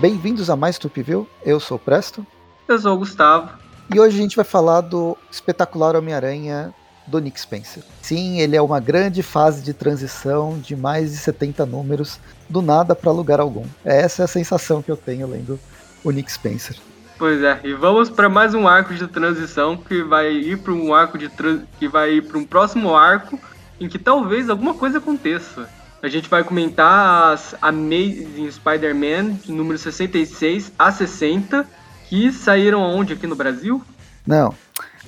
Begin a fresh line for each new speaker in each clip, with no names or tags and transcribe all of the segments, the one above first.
Bem-vindos a mais Tupiville, eu sou o Presto.
Eu sou o Gustavo.
E hoje a gente vai falar do espetacular Homem-Aranha do Nick Spencer. Sim, ele é uma grande fase de transição de mais de 70 números, do nada para lugar algum. Essa é a sensação que eu tenho lendo o Nick Spencer.
Pois é, e vamos para mais um arco de transição que vai ir para um arco de que vai ir para um próximo arco em que talvez alguma coisa aconteça. A gente vai comentar as Amazing Spider-Man número 66 a 60 que saíram onde aqui no Brasil?
Não,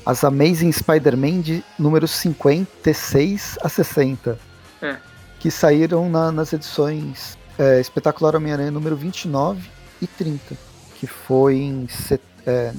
as Amazing Spider-Man de número 56 a 60.
É.
Que saíram na, nas edições é, Espetacular Homem-Aranha número 29 e 30. Que foi em set, é,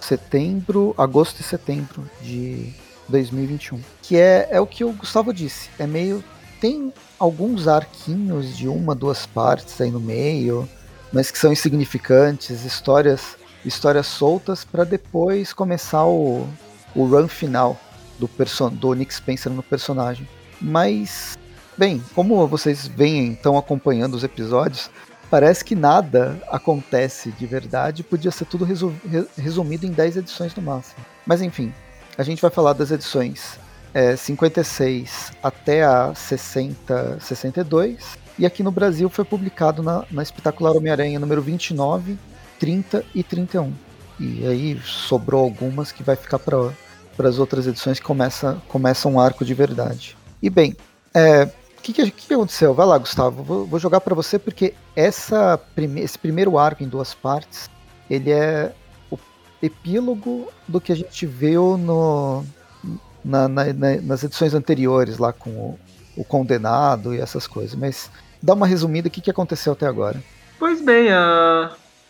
setembro, agosto e setembro de 2021. Que é, é o que o Gustavo disse. É meio. Tem alguns arquinhos de uma, duas partes aí no meio, mas que são insignificantes, histórias histórias soltas para depois começar o, o run final do, person do Nick Spencer no personagem. Mas, bem, como vocês vêm estão acompanhando os episódios, parece que nada acontece de verdade, podia ser tudo resu resumido em 10 edições no máximo. Mas enfim, a gente vai falar das edições é, 56 até a 60, 62, e aqui no Brasil foi publicado na, na Espetacular Homem-Aranha número 29, 30 e 31. E aí sobrou algumas que vai ficar para as outras edições que começa, começa um arco de verdade. E bem, é, o que, que, que, aconteceu? Vai lá, Gustavo. Vou, vou jogar para você porque essa prime esse primeiro arco em duas partes, ele é o epílogo do que a gente viu no, na, na, na, nas edições anteriores, lá com o, o, Condenado e essas coisas. Mas dá uma resumida, o que, que aconteceu até agora?
Pois bem,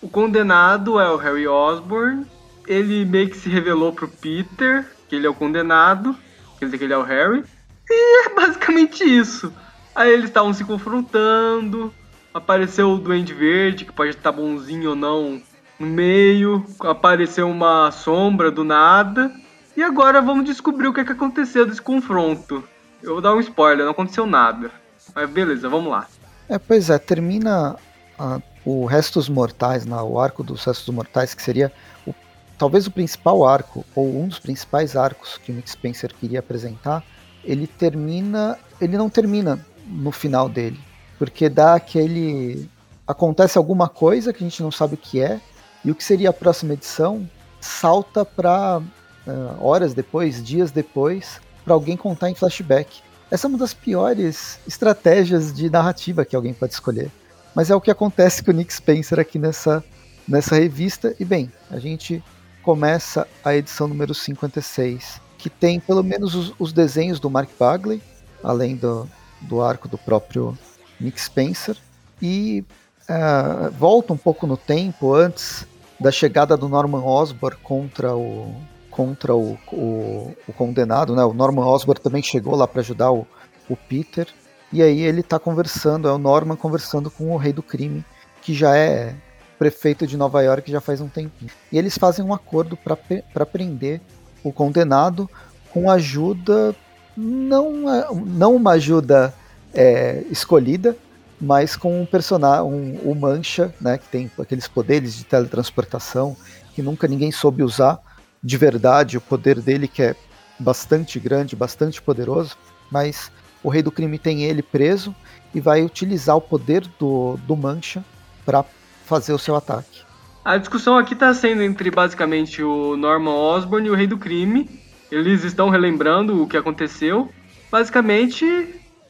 o condenado é o Harry Osborn. Ele meio que se revelou pro Peter que ele é o condenado, quer dizer que ele é o Harry. E é basicamente isso. Aí eles estavam se confrontando. Apareceu o Duende Verde, que pode estar bonzinho ou não, no meio. Apareceu uma sombra do nada. E agora vamos descobrir o que, é que aconteceu desse confronto. Eu vou dar um spoiler, não aconteceu nada. Mas beleza, vamos lá.
É, pois é, termina a o Restos Mortais, na, o arco dos Restos Mortais, que seria o, talvez o principal arco, ou um dos principais arcos que o Nick Spencer queria apresentar, ele termina. Ele não termina no final dele. Porque dá aquele. Acontece alguma coisa que a gente não sabe o que é, e o que seria a próxima edição salta para uh, eh, horas depois, dias depois, para alguém contar em flashback. Essa é uma das piores estratégias de narrativa que alguém pode escolher. Mas é o que acontece com o Nick Spencer aqui nessa, nessa revista. E bem, a gente começa a edição número 56, que tem pelo menos os, os desenhos do Mark Bagley, além do, do arco do próprio Nick Spencer. E uh, volta um pouco no tempo antes da chegada do Norman Osborn contra o contra o, o, o condenado, né? O Norman Osborn também chegou lá para ajudar o, o Peter e aí ele está conversando, é o Norman conversando com o rei do crime, que já é prefeito de Nova York já faz um tempinho. E eles fazem um acordo para prender o condenado com ajuda, não, não uma ajuda é, escolhida, mas com um personagem, um, o Mancha, né, que tem aqueles poderes de teletransportação que nunca ninguém soube usar de verdade, o poder dele que é bastante grande, bastante poderoso, mas o rei do crime tem ele preso e vai utilizar o poder do, do Mancha para fazer o seu ataque.
A discussão aqui está sendo entre basicamente o Norman Osborn e o rei do crime. Eles estão relembrando o que aconteceu. Basicamente,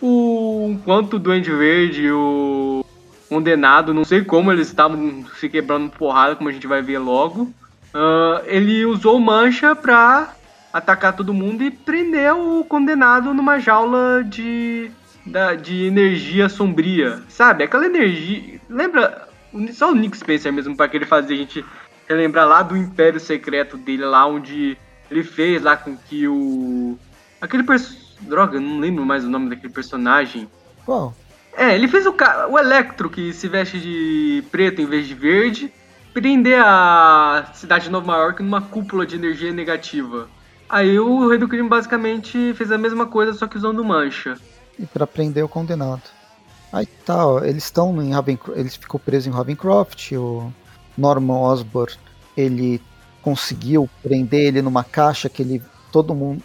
o enquanto o Duende Verde e o condenado, não sei como eles estavam se quebrando porrada, como a gente vai ver logo. Uh, ele usou mancha para atacar todo mundo e prender o condenado numa jaula de, da, de energia sombria. Sabe? Aquela energia. Lembra? Só o Nick Spencer mesmo, para que ele fazer a gente relembrar lá do Império Secreto dele, lá onde ele fez lá com que o. Aquele personagem. Droga, não lembro mais o nome daquele personagem.
Qual?
É, ele fez o, ca... o Electro que se veste de preto em vez de verde prender a cidade de Nova York numa cúpula de energia negativa. Aí o Rei do Crime basicamente fez a mesma coisa, só que usando mancha.
E para prender o condenado. Aí tá, ó, eles estão em Ravencroft, eles ficou preso em Ravencroft, o Norman Osborn, ele conseguiu prender ele numa caixa que ele todo mundo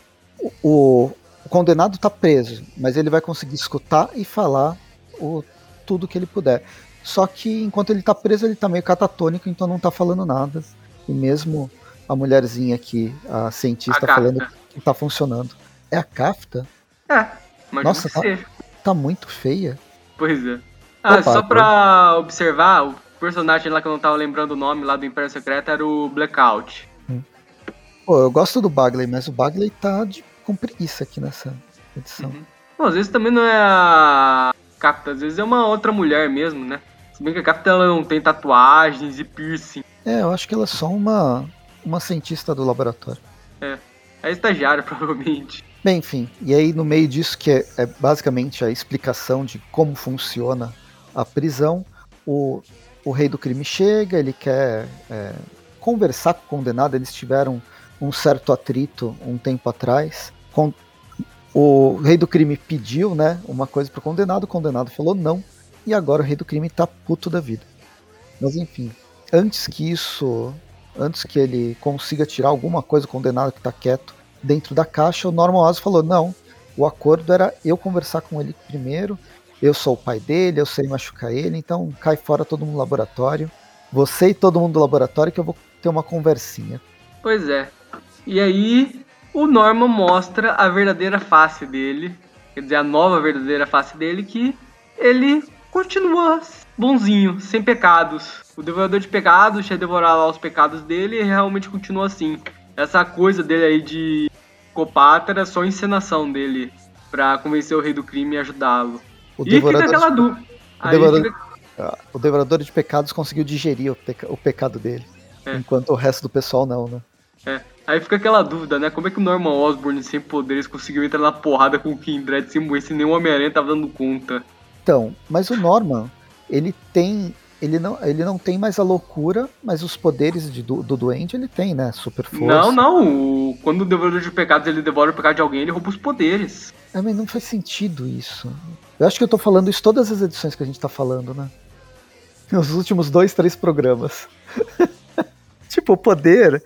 o, o condenado tá preso, mas ele vai conseguir escutar e falar o, tudo que ele puder. Só que enquanto ele tá preso, ele tá meio catatônico, então não tá falando nada. E mesmo a mulherzinha aqui, a cientista,
A
falando que tá funcionando. É a Kafta?
É, mas
Nossa, tá-. Tá muito feia.
Pois é. Ah,
Opa,
só pra observar, o personagem lá que eu não tava lembrando o nome lá do Império Secreto era o Blackout.
Pô, eu gosto do Bagley, mas o Bagley tá de, com preguiça aqui nessa edição.
Uhum. Bom, às vezes também não é a Capta, às vezes é uma outra mulher mesmo, né? Se bem que a Capta ela não tem tatuagens e piercing.
É, eu acho que ela é só uma, uma cientista do laboratório.
É estagiária, provavelmente.
Bem, enfim, e aí no meio disso, que é, é basicamente a explicação de como funciona a prisão, o, o rei do crime chega, ele quer é, conversar com o condenado, eles tiveram um certo atrito um tempo atrás. O rei do crime pediu né, uma coisa para o condenado, o condenado falou não, e agora o rei do crime tá puto da vida. Mas enfim, antes que isso, antes que ele consiga tirar alguma coisa, o condenado que tá quieto, dentro da caixa, o Norman Oz falou: não, o acordo era eu conversar com ele primeiro, eu sou o pai dele, eu sei machucar ele, então cai fora todo mundo do laboratório. Você e todo mundo do laboratório que eu vou ter uma conversinha.
Pois é. E aí, o Norman mostra a verdadeira face dele. Quer dizer, a nova verdadeira face dele, que ele continua bonzinho, sem pecados. O devorador de pecados tinha devorado lá os pecados dele e realmente continua assim. Essa coisa dele aí de psicopata era só encenação dele pra convencer o rei do crime e ajudá-lo.
O
E fica
devorador,
aquela
de,
dúvida. Aí
devorador-
fica-
ah, o devorador de pecados conseguiu digerir o, peca- o pecado dele.
É.
Enquanto o resto do pessoal não, né?
É. Aí fica aquela dúvida, né? Como é que o Norman Osborn, sem poderes, conseguiu entrar na porrada com o Kindred sem morrer, se nem o Homem-Aranha tava dando conta?
Então, mas o Norman, ele tem. Ele não, ele não tem mais a loucura, mas os poderes de, do, do Duende ele tem, né? Super força.
Não, não. o- Quando o Devorador de Pecados ele devora o pecado de alguém, ele rouba os poderes.
É, mas não faz sentido isso. Eu acho que eu tô falando isso todas as edições que a gente tá falando, né? Nos últimos dois, três programas. tipo, o poder.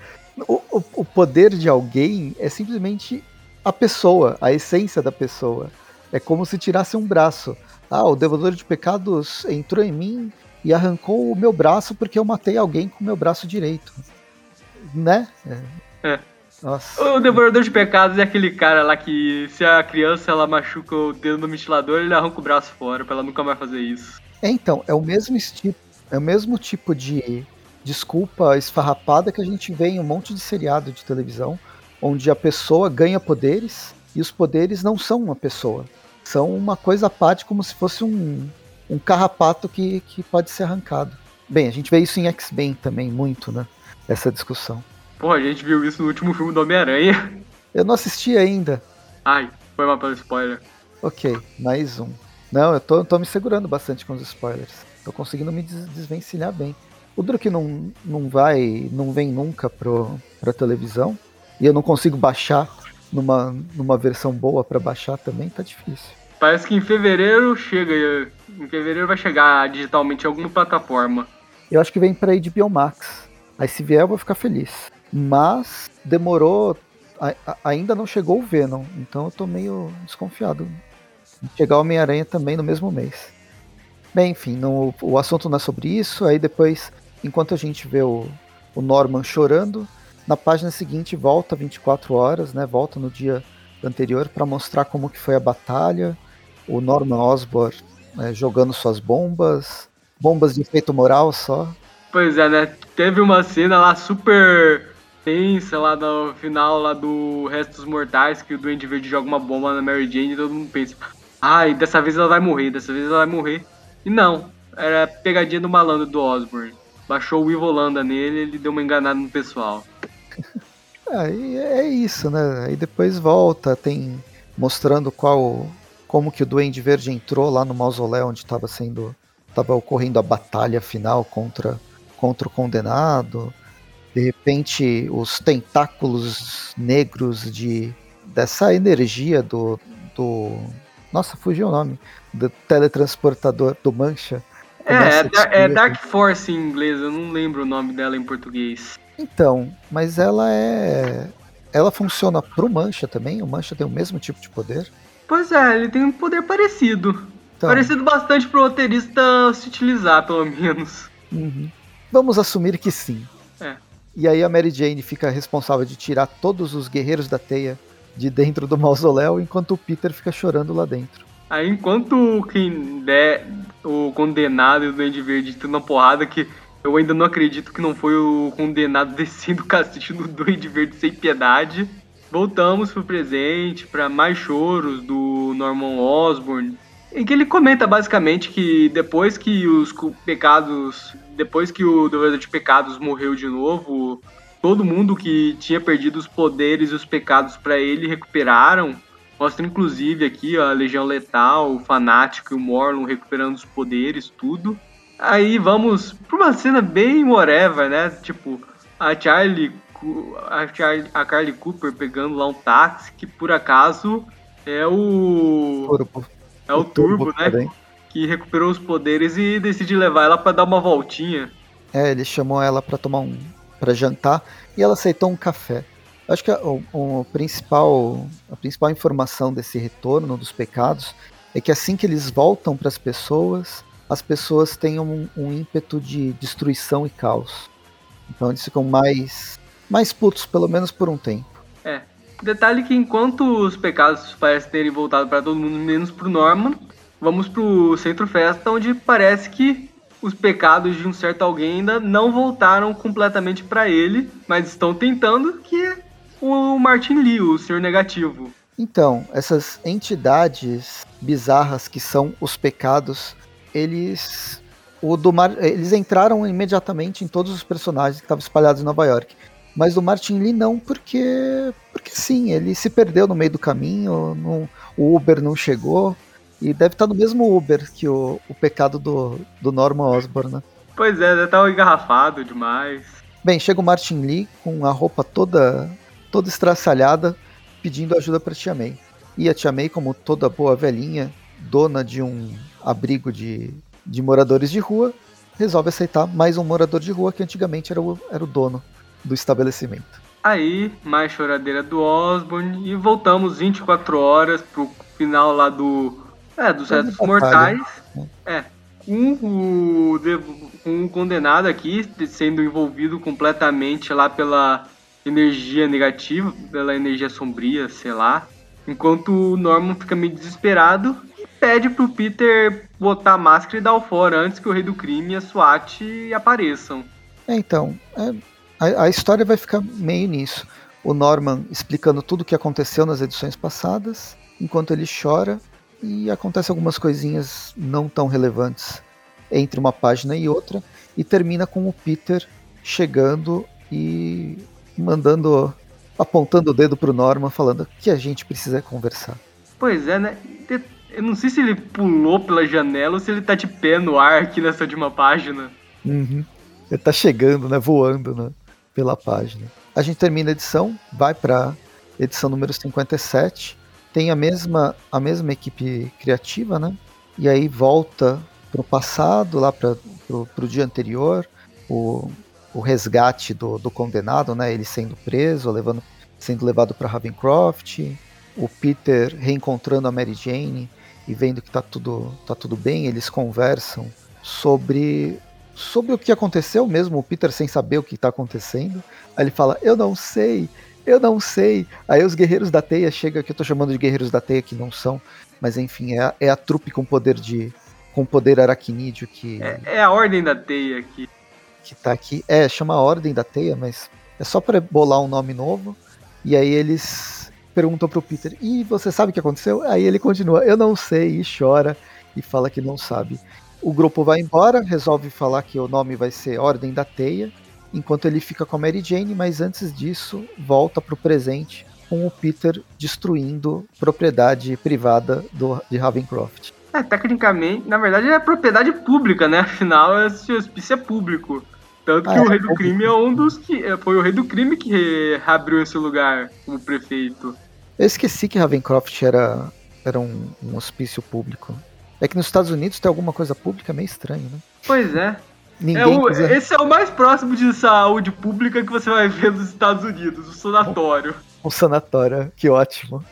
O, o, o poder de alguém é simplesmente a pessoa, a essência da pessoa. É como se tirasse um braço. Ah, o devorador de pecados entrou em mim e arrancou o meu braço porque eu matei alguém com o meu braço direito. Né?
É.
Nossa.
O Devorador de Pecados é aquele cara lá que, se a criança ela machuca o dedo no ventilador, ele arranca o braço fora pra ela nunca mais fazer isso.
É, então, é o mesmo tipo, é o mesmo tipo de desculpa esfarrapada que a gente vê em um monte de seriado de televisão, onde a pessoa ganha poderes e os poderes não são uma pessoa. São uma coisa à parte, como se fosse um, um carrapato que, que pode ser arrancado. Bem, a gente vê isso em X-Men também, muito, né? Essa discussão.
Porra, a gente viu isso no último filme do Homem-Aranha.
Eu não assisti ainda.
Ai, foi mal pelo spoiler.
Ok, mais um. Não, eu tô, tô me segurando bastante com os spoilers. Tô conseguindo me des- desvencilhar bem. O Druk não, não vai, não vem nunca pro, pra televisão. E eu não consigo baixar numa, numa versão boa pra baixar também, tá difícil.
Parece que em fevereiro chega. Em fevereiro vai chegar digitalmente em alguma plataforma.
Eu acho que vem pra HBO Max. Aí se vier eu vou ficar feliz. Mas demorou. a- a- ainda não chegou o Venom, então eu tô meio desconfiado. de Chegar o Homem-Aranha também no mesmo mês. Bem, enfim, o assunto não é sobre isso. Aí depois, enquanto a gente vê o, o Norman chorando, na página seguinte volta 24 horas, né? Volta no dia anterior para mostrar como que foi a batalha. O Norman Osborn né, jogando suas bombas, bombas de efeito moral só.
Pois é, né? Teve uma cena lá super tensa lá no final lá do Restos Mortais, que o Duende Verde joga uma bomba na Mary Jane e todo mundo pensa, ai, dessa vez ela vai morrer, dessa vez ela vai morrer. E não, era pegadinha do malandro do Osborn. Baixou o Ivolanda nele ele deu uma enganada no pessoal.
É, e é isso, né? Aí depois volta, tem mostrando qual como que o Duende Verde entrou lá no mausoléu onde estava sendo estava ocorrendo a batalha final contra contra o condenado. De repente, os tentáculos negros de dessa energia do, do nossa, fugiu o nome do teletransportador do Mancha.
É, é, é, Dark Force em inglês, eu não lembro o nome dela em português.
Então, mas ela é. Ela funciona pro Mancha também? O Mancha tem o mesmo tipo de poder?
Pois é, ele tem um poder parecido. Então. Parecido bastante pro roteirista se utilizar, pelo menos.
Uhum. Vamos assumir que sim.
É.
E aí a Mary Jane fica responsável de tirar todos os guerreiros da teia de dentro do mausoléu, enquanto o Peter fica chorando lá dentro.
Aí enquanto quem der o condenado e o Duende Verde estão na porrada, que eu ainda não acredito que não foi o condenado descendo o cacete no Duende Verde sem piedade. Voltamos pro presente, para mais choros do Norman Osborn, em que ele comenta basicamente que depois que os pecados, depois que o Devorador de Pecados morreu de novo, todo mundo que tinha perdido os poderes e os pecados para ele recuperaram. Mostra inclusive aqui a Legião Letal, o Fanático e o Morlun recuperando os poderes, tudo. Aí vamos pra uma cena bem whatever, né? Tipo, a Charlie, a, Charlie, a Carly Cooper pegando lá um táxi que por acaso é o.
Turbo.
É o, o Turbo, Turbo, né? Também. Que recuperou os poderes e decide levar ela para dar uma voltinha.
É, ele chamou ela para tomar um para jantar e ela aceitou um café. Acho que a, o, o, principal, a principal informação desse retorno dos pecados é que assim que eles voltam para as pessoas, as pessoas têm um, um, ímpeto de destruição e caos. Então eles ficam mais, mais putos, pelo menos por um tempo.
É. Detalhe que enquanto os pecados parecem terem voltado para todo mundo, menos para o Norman, vamos para o Centro Festa, onde parece que os pecados de um certo alguém ainda não voltaram completamente para ele, mas estão tentando, que é o Martin Lee, o Senhor Negativo.
Então, essas entidades bizarras que são os pecados, eles o do Mar, eles entraram imediatamente em todos os personagens que estavam espalhados em Nova York. Mas do Martin Lee não, porque porque sim, ele se perdeu no meio do caminho, o Uber não chegou, e deve estar no mesmo Uber que o, o pecado do, do Norman Osborn, né?
Pois é, deve estar engarrafado demais.
Bem, chega o Martin Lee com a roupa toda toda estraçalhada, pedindo ajuda para Tia May. E a Tia May, como toda boa velhinha, dona de um abrigo de, de moradores de rua, resolve aceitar mais um morador de rua que antigamente era o, era o dono do estabelecimento.
Aí, mais choradeira do Osborne e voltamos 24 horas pro final lá do é, dos restos mortais. É. Um, o, um condenado aqui sendo envolvido completamente lá pela energia negativa, pela energia sombria, sei lá. Enquanto o Norman fica meio desesperado e pede pro Peter botar a máscara e dar o fora antes que o Rei do Crime e a SWAT apareçam.
É, então, é, a, a história vai ficar meio nisso. O Norman explicando tudo o que aconteceu nas edições passadas, enquanto ele chora e acontece algumas coisinhas não tão relevantes entre uma página e outra e termina com o Peter chegando e mandando apontando o dedo pro Norman falando que a gente precisa conversar.
Pois é, né? Eu não sei se ele pulou pela janela ou se ele tá de pé no ar aqui nessa última página.
Uhum. Ele tá chegando, né? Voando né? pela página. A gente termina a edição, vai pra edição número 57 tem a mesma, a mesma equipe criativa, né? E aí volta pro passado, lá para pro, dia anterior, o, o resgate do, do condenado, né? Ele sendo preso, levando, sendo levado para Ravencroft, o Peter reencontrando a Mary Jane e vendo que tá tudo, tá tudo bem, eles conversam sobre sobre o que aconteceu mesmo, o Peter sem saber o que está acontecendo. Aí ele fala: "Eu não sei, eu não sei. Aí os guerreiros da teia chega que eu tô chamando de guerreiros da teia que não são, mas enfim, é a, é a trupe com poder de com poder aracnídeo que
é, é, a ordem da teia aqui.
Que tá aqui. É, chama a ordem da teia, mas é só para bolar um nome novo. E aí eles perguntam pro Peter: "E você sabe o que aconteceu?" Aí ele continua: "Eu não sei" e chora e fala que não sabe. O grupo vai embora, resolve falar que o nome vai ser Ordem da Teia enquanto ele fica com a Mary Jane, mas antes disso volta para o presente com o Peter destruindo propriedade privada do, de Ravencroft.
É, tecnicamente, na verdade é propriedade pública, né? Afinal, esse hospício é público. Tanto que ah, o Rei do é, Crime é um dos que. É, foi o Rei do Crime que reabriu esse lugar como prefeito.
Eu esqueci que Ravencroft era, era um, um hospício público. É que nos Estados Unidos tem alguma coisa pública meio estranho, né?
Pois é. Ninguém é o, Esse é o mais próximo de saúde pública que você vai ver nos Estados Unidos, o sanatório.
Um sanatório, que ótimo.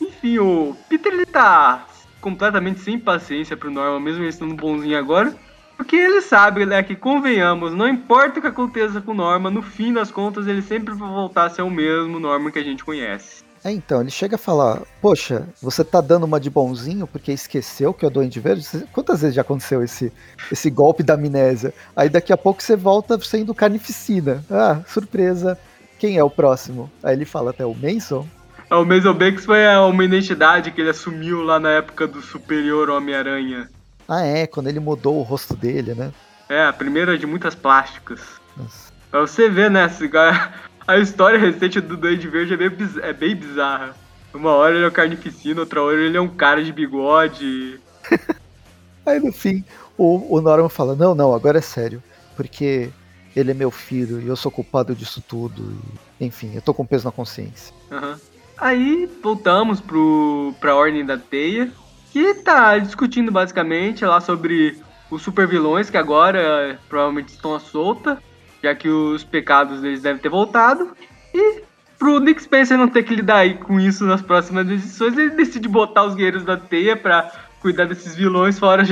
Enfim, o Peter ele tá completamente sem paciência pro Norman, mesmo ele estando bonzinho agora. Porque ele sabe, né, que convenhamos, não importa o que aconteça com o Norman, no fim das contas ele sempre vai voltar a ser o mesmo Norman que a gente conhece.
É, então, ele chega a falar, poxa, você tá dando uma de bonzinho porque esqueceu que é o Duende Verde? Quantas vezes já aconteceu esse, esse golpe da amnésia? Aí daqui a pouco você volta sendo carnificina. Ah, surpresa, quem é o próximo? Aí ele fala até o Mason.
É, o Mason Banks foi uma identidade que ele assumiu lá na época do Superior Homem-Aranha.
Ah, é, quando ele mudou o rosto dele, né?
É, a primeira de muitas plásticas. Nossa. Pra você ver, né, a história recente do Duende Verde é bem, é bem bizarra. Uma hora ele é um carnificina, outra hora ele é um cara de bigode.
Aí no fim, o, o Norman fala: Não, não, agora é sério. Porque ele é meu filho e eu sou culpado disso tudo. E, enfim, eu tô com peso na consciência.
Uhum. Aí voltamos pro, pra Ordem da Teia, que tá discutindo basicamente lá sobre os supervilões que agora provavelmente estão à solta já que os pecados deles devem ter voltado. E pro Nick Spencer não ter que lidar aí com isso nas próximas edições, ele decide botar os guerreiros da teia para cuidar desses vilões fora,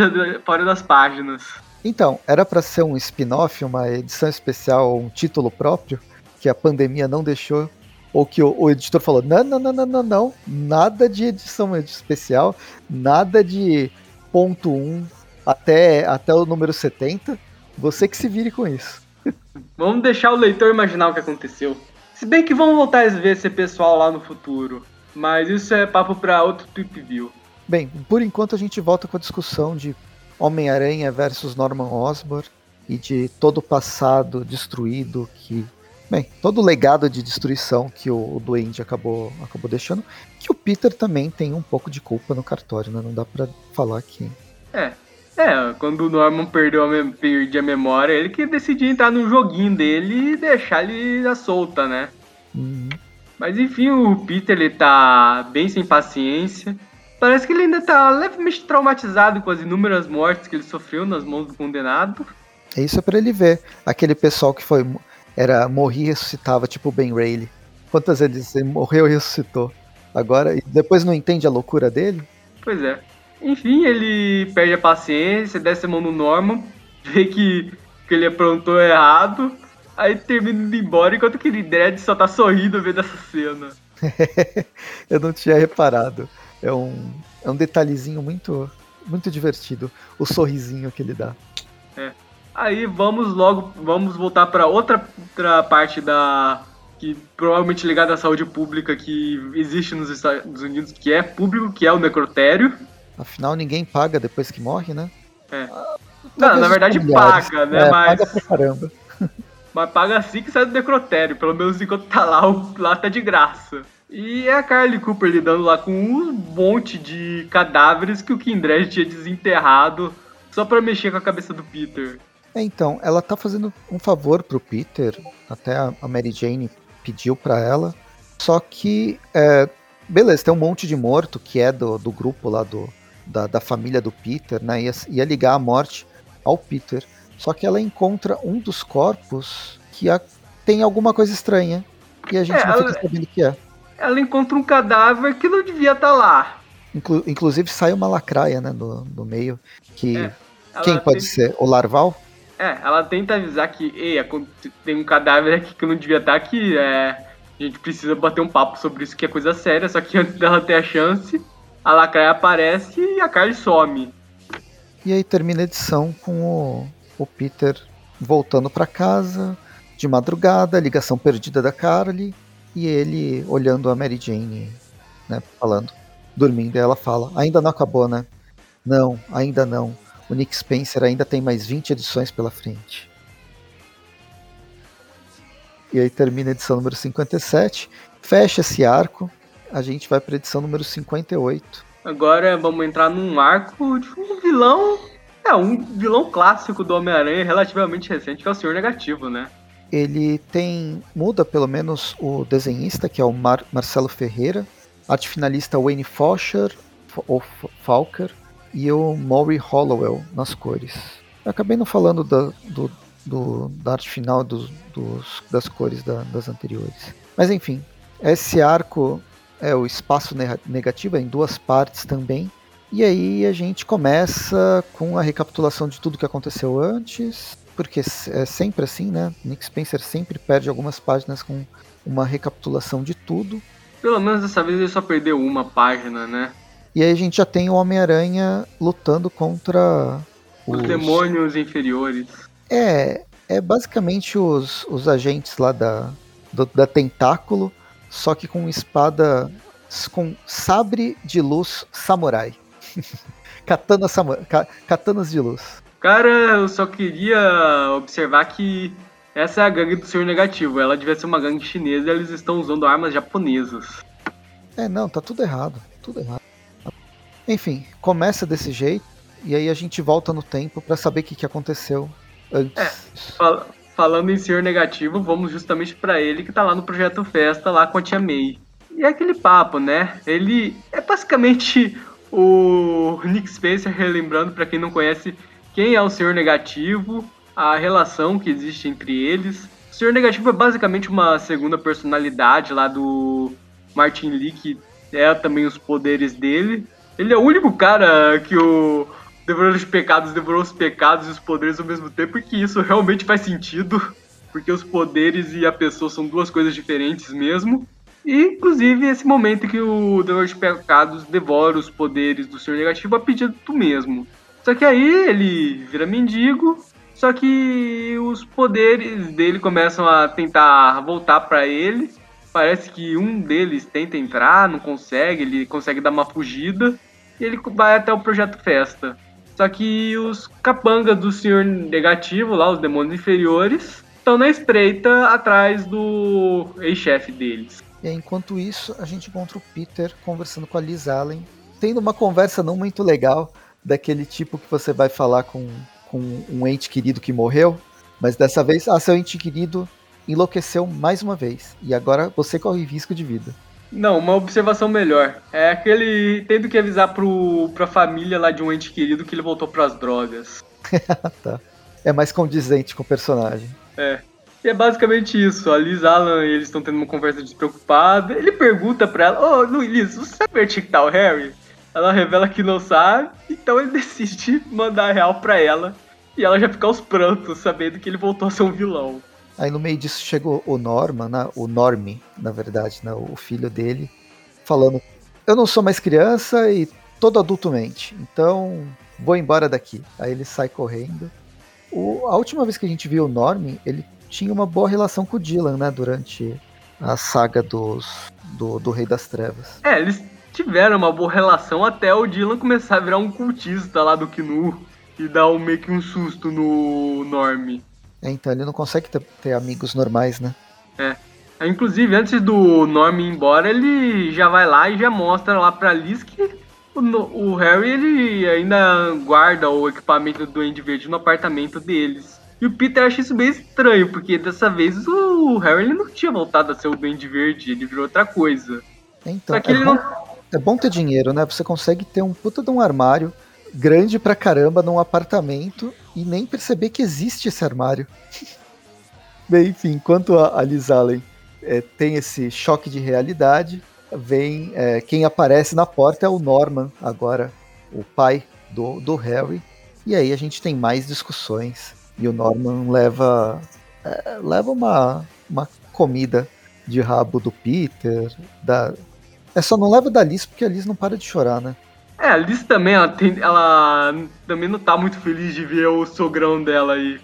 fora das páginas.
Então, era para ser um spin-off, uma edição especial, um título próprio, que a pandemia não deixou, ou que o, o editor falou: não, não, não, não, não, não, nada de edição especial, nada de ponto 1 até, até o número 70, você que se vire com isso.
Vamos deixar o leitor imaginar o que aconteceu. Se bem que vamos voltar a ver esse pessoal lá no futuro. Mas isso é papo para outro Tweep View.
Bem, por enquanto a gente volta com a discussão de Homem-Aranha versus Norman Osborn e de todo o passado destruído que. Bem, todo o legado de destruição que o, o Duende acabou, acabou deixando, que o Peter também tem um pouco de culpa no cartório, né? Não dá para falar que.
É, é, quando o Norman perdeu a perdia a memória, ele que decidiu entrar no joguinho dele e deixar ele à solta, né? Uhum. Mas enfim, o Peter ele tá bem sem paciência. Parece que ele ainda tá levemente traumatizado com as inúmeras mortes que ele sofreu nas mãos do condenado.
É isso é pra ele ver. Aquele pessoal que foi. Era morria e ressuscitava, tipo o Ben Rayleigh. Quantas vezes ele morreu e ressuscitou? Agora, depois não entende a loucura dele?
Pois é. Enfim, ele perde a paciência, desce a mão no Norman, vê que, que ele aprontou errado, aí termina indo embora, enquanto que Dredd só tá sorrindo vendo essa cena.
Eu não tinha reparado. É um, é um detalhezinho muito, muito divertido, o sorrisinho que ele dá.
É. Aí vamos logo, vamos voltar para outra, outra parte da que provavelmente ligada à saúde pública que existe nos Estados Unidos, que é público, que é o necrotério.
Afinal, ninguém paga depois que morre, né?
É. Ah, não, na verdade paga, né?
É,
mas.
Paga pra caramba.
Mas paga assim que sai do necrotério. Pelo menos enquanto tá lá, lá tá de graça. E é a Carly Cooper lidando lá com um monte de cadáveres que o Kindred tinha desenterrado só para mexer com a cabeça do Peter.
É, então, ela tá fazendo um favor pro Peter, até a Mary Jane pediu para ela. Só que, é, beleza, tem um monte de morto que é do, do grupo lá do, da, da família do Peter, né? Ia, ia ligar a morte ao Peter. Só que ela encontra um dos corpos que a, tem alguma coisa estranha. E a gente é, não fica sabendo o que é.
Ela encontra um cadáver que não devia estar tá lá.
Inclu, inclusive sai uma lacraia, né, do, do meio. Que. É, quem pode ser? O Larval?
É, ela tenta avisar que, ei, tem um cadáver aqui que não devia estar tá aqui, é, a gente precisa bater um papo sobre isso que é coisa séria, só que antes dela ter a chance, a Lacraia aparece e a Carly some.
E aí termina a edição com o, o Peter voltando para casa de madrugada, ligação perdida da Carly e ele olhando a Mary Jane, né, falando, dormindo. E ela fala: Ainda não acabou, né? Não, ainda não. O Nick Spencer ainda tem mais 20 edições pela frente. E aí termina a edição número 57, fecha esse arco a gente vai para edição número 58.
Agora vamos entrar num arco de um vilão É, um vilão clássico do Homem-Aranha relativamente recente, que é o Senhor Negativo, né?
Ele tem. muda pelo menos o desenhista, que é o Mar Marcelo Ferreira, arte finalista Wayne Fosher, ou Falker, e o Maury Hollowell nas cores. Eu acabei não falando da, do, do, da arte final dos, dos das cores da, das anteriores. Mas enfim, esse arco é o espaço negativo, é em duas partes também. E aí a gente começa com a recapitulação de tudo que aconteceu antes, porque é sempre assim, né? Nick Spencer sempre perde algumas páginas com uma recapitulação de tudo.
Pelo menos dessa vez ele só perdeu uma página, né?
E aí a gente já tem o Homem-Aranha lutando contra
os... os demônios inferiores.
É, é basicamente os, os agentes lá da, do, da Tentáculo, só que com espada com sabre de luz samurai. Katana katanas de luz.
Cara, eu só queria observar que essa é a gangue do Senhor Negativo. Ela devia ser uma gangue chinesa e eles estão usando armas japonesas.
É, não, tá tudo errado. Tudo errado. Enfim, começa desse jeito e aí a gente volta no tempo para saber o que, que aconteceu antes. É,
fal falando em Senhor Negativo, vamos justamente para ele que tá lá no Projeto Festa, lá com a Tia May. E é aquele papo, né? Ele é basicamente o Nick Spencer relembrando para quem não conhece quem é o Senhor Negativo, a relação que existe entre eles. O Senhor Negativo é basicamente uma segunda personalidade lá do Martin Lee, que é também os poderes dele. Ele é o único cara que o devorou os pecados devorou os pecados e os poderes ao mesmo tempo, e que isso realmente faz sentido, porque os poderes e a pessoa são duas coisas diferentes mesmo. E, inclusive, esse momento que o Devorador de Pecados devora os poderes do Senhor Negativo a pedido do mesmo. Só que aí ele vira mendigo, só que os poderes dele começam a tentar voltar para ele. Parece que um deles tenta entrar, não consegue, ele consegue dar uma fugida e ele vai até o Projeto Festa. Só que os capangas do Senhor Negativo, lá, os demônios inferiores, estão na espreita atrás do ex-chefe deles.
E enquanto isso, a gente encontra o Peter conversando com a Liz Allen, tendo uma conversa não muito legal, daquele tipo que você vai falar com, com um ente querido que morreu, mas dessa vez, ah, seu ente querido enlouqueceu mais uma vez, e agora você corre risco de vida.
Não, uma observação melhor. É aquele tendo que avisar pro, pra família lá de um ente querido que ele voltou pras drogas.
tá. É mais condizente com o personagem.
É. E é basicamente isso. A Liz Alan e eles estão tendo uma conversa despreocupada. Ele pergunta pra ela: Ô, oh, Liz, você sabe onde que tá o Harry? Ela revela que não sabe, então ele decide mandar a real pra ela. E ela já fica aos prantos, sabendo que ele voltou a ser um vilão.
Aí no meio disso chegou o Norman, né? o Norme, na verdade, né? o filho dele, falando: Eu não sou mais criança e todo adulto mente, então vou embora daqui. Aí ele sai correndo. O, a última vez que a gente viu o Norme, ele tinha uma boa relação com o Dylan, né? Durante a saga dos, do, do Rei das Trevas.
É, eles tiveram uma boa relação até o Dylan começar a virar um cultista lá do Knu e dar um, meio que um susto no Norm.
É, então ele não consegue ter, ter amigos normais, né?
É. Inclusive, antes do Norm ir embora, ele já vai lá e já mostra lá pra Liz que o, o Harry ele ainda guarda o equipamento do Duende Verde no apartamento deles. E o Peter acha isso bem estranho, porque dessa vez o Harry ele não tinha voltado a ser o Duende Verde, ele virou outra coisa.
Então, é bom, não... é bom ter dinheiro, né? Você consegue ter um puta de um armário grande pra caramba num apartamento e nem perceber que existe esse armário. Bem, enfim, enquanto a, Liz Allen é, tem esse choque de realidade, vem é, quem aparece na porta é o Norman, agora o pai do, do Harry. E aí a gente tem mais discussões e o Norman leva, é, leva uma, uma comida de rabo do Peter. Da... É só não leva da Liz porque a Liz não para de chorar, né?
É, a Liz também, ela, tem, ela também não tá muito feliz de ver o sogrão dela aí.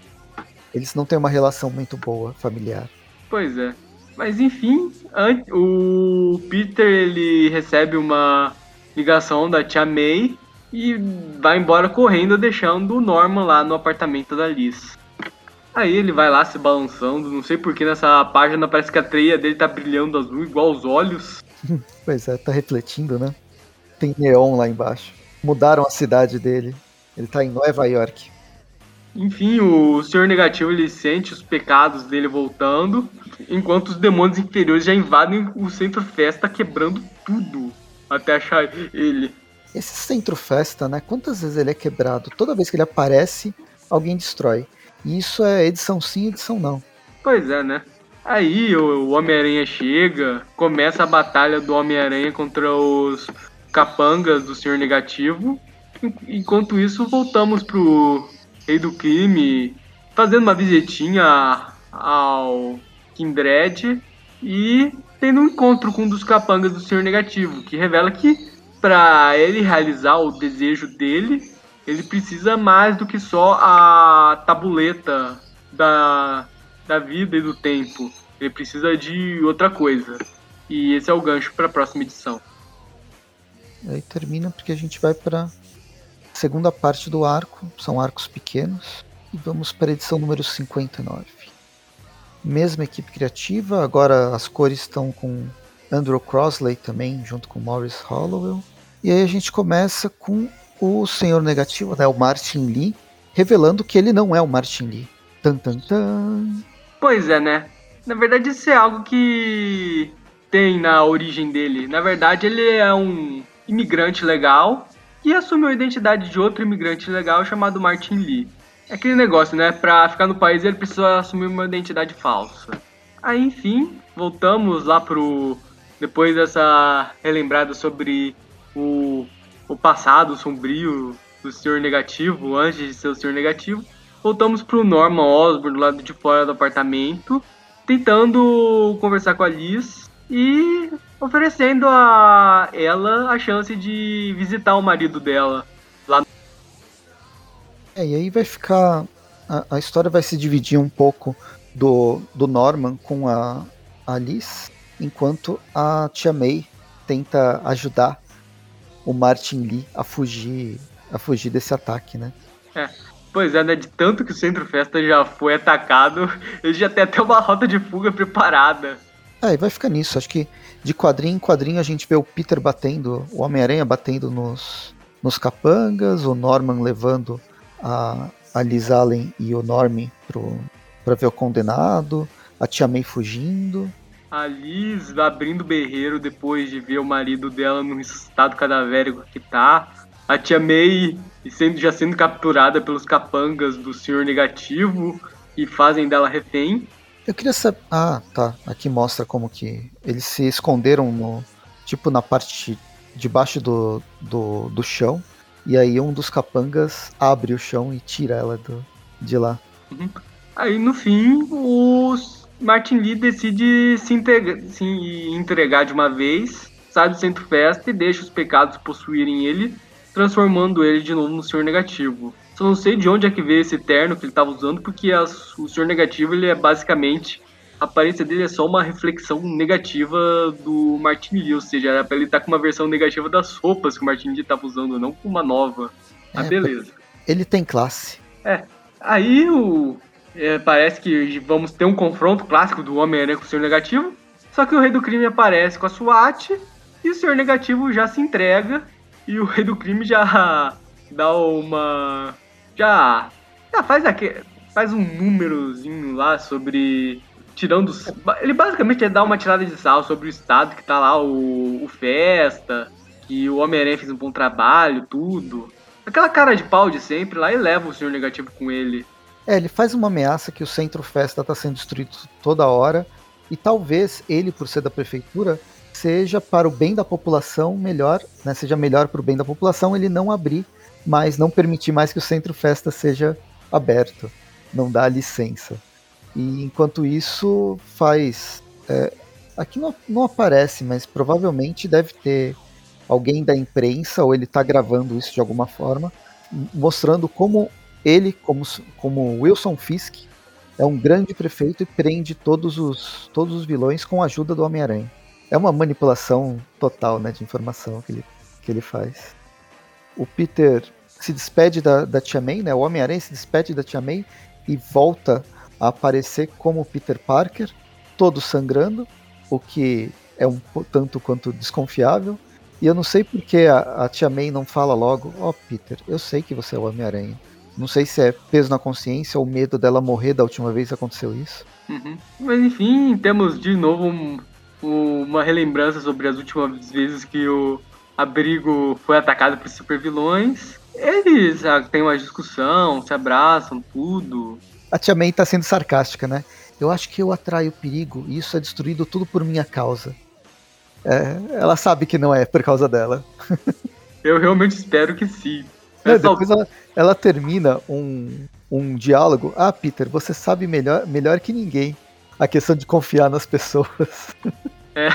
Eles não têm uma relação muito boa, familiar.
Pois é. Mas enfim, o Peter ele recebe uma ligação da tia May e vai embora correndo, deixando o Norman lá no apartamento da Liz. Aí ele vai lá se balançando, não sei porque nessa página parece que a treia dele tá brilhando azul, igual os olhos.
pois é, tá refletindo, né? Tem neon lá embaixo. Mudaram a cidade dele. Ele tá em Nova York.
Enfim, o Senhor Negativo ele sente os pecados dele voltando, enquanto os demônios inferiores já invadem o Centro Festa, quebrando tudo até achar ele.
Esse Centro Festa, né? Quantas vezes ele é quebrado? Toda vez que ele aparece, alguém destrói. E isso é edição sim, edição não.
Pois é, né? Aí o Homem-Aranha chega, começa a batalha do Homem-Aranha contra os capangas do Senhor Negativo. Enquanto isso, voltamos pro Rei do Crime, fazendo uma visitinha ao Kindred e tendo um encontro com um dos capangas do Senhor Negativo, que revela que para ele realizar o desejo dele, ele precisa mais do que só a tabuleta da, da vida e do tempo. Ele precisa de outra coisa. E esse é o gancho para a próxima edição.
Aí termina porque a gente vai para segunda parte do arco, são arcos pequenos, e vamos para a edição número 59. Mesma equipe criativa, agora as cores estão com Andrew Crossley também, junto com Morris Hollowell. E aí a gente começa com o Senhor Negativo, né, o Martin Lee, revelando que ele não é o Martin Lee. Tan, tan, tan.
Pois é, né? Na verdade, isso é algo que tem na origem dele. Na verdade, ele é um imigrante legal e assumiu a identidade de outro imigrante legal chamado Martin Lee. É aquele negócio, né? Pra ficar no país ele precisa assumir uma identidade falsa. Aí, enfim, voltamos lá pro. Depois dessa relembrada sobre o, o passado sombrio do Senhor Negativo, antes de ser o Senhor Negativo. Voltamos pro Norman Osborn do lado de fora do apartamento, tentando conversar com a Liz e oferecendo a ela a chance de visitar o marido dela lá.
É, e aí vai ficar. A, a, história vai se dividir um pouco do, do Norman com a, a Alice, enquanto a Tia May tenta ajudar o Martin Lee a fugir, a fugir desse ataque, né?
É. Pois é, né? De tanto que o Centro Festa já foi atacado, ele já tem até uma rota de fuga preparada.
É, e vai ficar nisso. Acho que de quadrinho em quadrinho a gente vê o Peter batendo, o Homem-Aranha batendo nos, nos capangas, o Norman levando a, a Liz Allen e o Norm pro, pra ver o condenado, a Tia May fugindo.
A Liz abrindo berreiro depois de ver o marido dela no estado cadavérico que tá. A Tia May sendo, já sendo capturada pelos capangas do Senhor Negativo e fazem dela refém.
Eu queria saber. Ah, tá. Aqui mostra como que eles se esconderam no. Tipo na parte debaixo do, do, do chão. E aí um dos capangas abre o chão e tira ela do, de lá.
Uhum. Aí no fim, o Martin Lee decide se, integra, se entregar de uma vez, sai do centro festa e deixa os pecados possuírem ele, transformando ele de novo no Senhor Negativo. Só não sei de onde é que veio esse terno que ele estava usando, porque as, o Senhor Negativo ele é basicamente. A aparência dele é só uma reflexão negativa do Martin Lee, ou seja, era pra ele estar tá com uma versão negativa das roupas que o Martin Lee estava usando, não com uma nova. Ah, é, beleza.
Ele tem classe.
É. Aí o. É, parece que vamos ter um confronto clássico do Homem-Aranha com o Senhor Negativo. Só que o Rei do Crime aparece com a SWAT e o Senhor Negativo já se entrega. E o Rei do Crime já dá uma já, já faz aqui, faz um númerozinho lá sobre tirando ele basicamente dá uma tirada de sal sobre o estado que tá lá o, o Festa, que o Homem-Aranha fez um bom trabalho, tudo. Aquela cara de pau de sempre lá e leva o Senhor Negativo com ele.
É, ele faz uma ameaça que o Centro Festa tá sendo destruído toda hora e talvez ele, por ser da prefeitura, seja para o bem da população melhor, né, seja melhor para o bem da população ele não abrir mas não permitir mais que o centro festa seja aberto, não dá licença. E enquanto isso faz. É, aqui não, não aparece, mas provavelmente deve ter alguém da imprensa, ou ele está gravando isso de alguma forma, mostrando como ele, como, como Wilson Fisk, é um grande prefeito e prende todos os, todos os vilões com a ajuda do Homem-Aranha. É uma manipulação total né, de informação que ele, que ele faz o Peter se despede da, da Tia May, né? O Homem-Aranha se despede da Tia May e volta a aparecer como Peter Parker, todo sangrando, o que é um tanto quanto desconfiável. E eu não sei porque a, a tia May não fala logo, ó oh, Peter, eu sei que você é o Homem-Aranha. Não sei se é peso na consciência ou medo dela morrer da última vez que aconteceu isso.
Uhum. Mas enfim, temos de novo um, um, uma relembrança sobre as últimas vezes que o abrigo foi atacado por supervilões. Eles ah, têm uma discussão, se abraçam, tudo.
A tia May tá sendo sarcástica, né? Eu acho que eu atraio perigo e isso é destruído tudo por minha causa. É, ela sabe que não é por causa dela.
eu realmente espero que sim.
É, depois ela, ela, termina um, um diálogo. Ah, Peter, você sabe melhor, melhor que ninguém a questão de confiar nas pessoas.
É,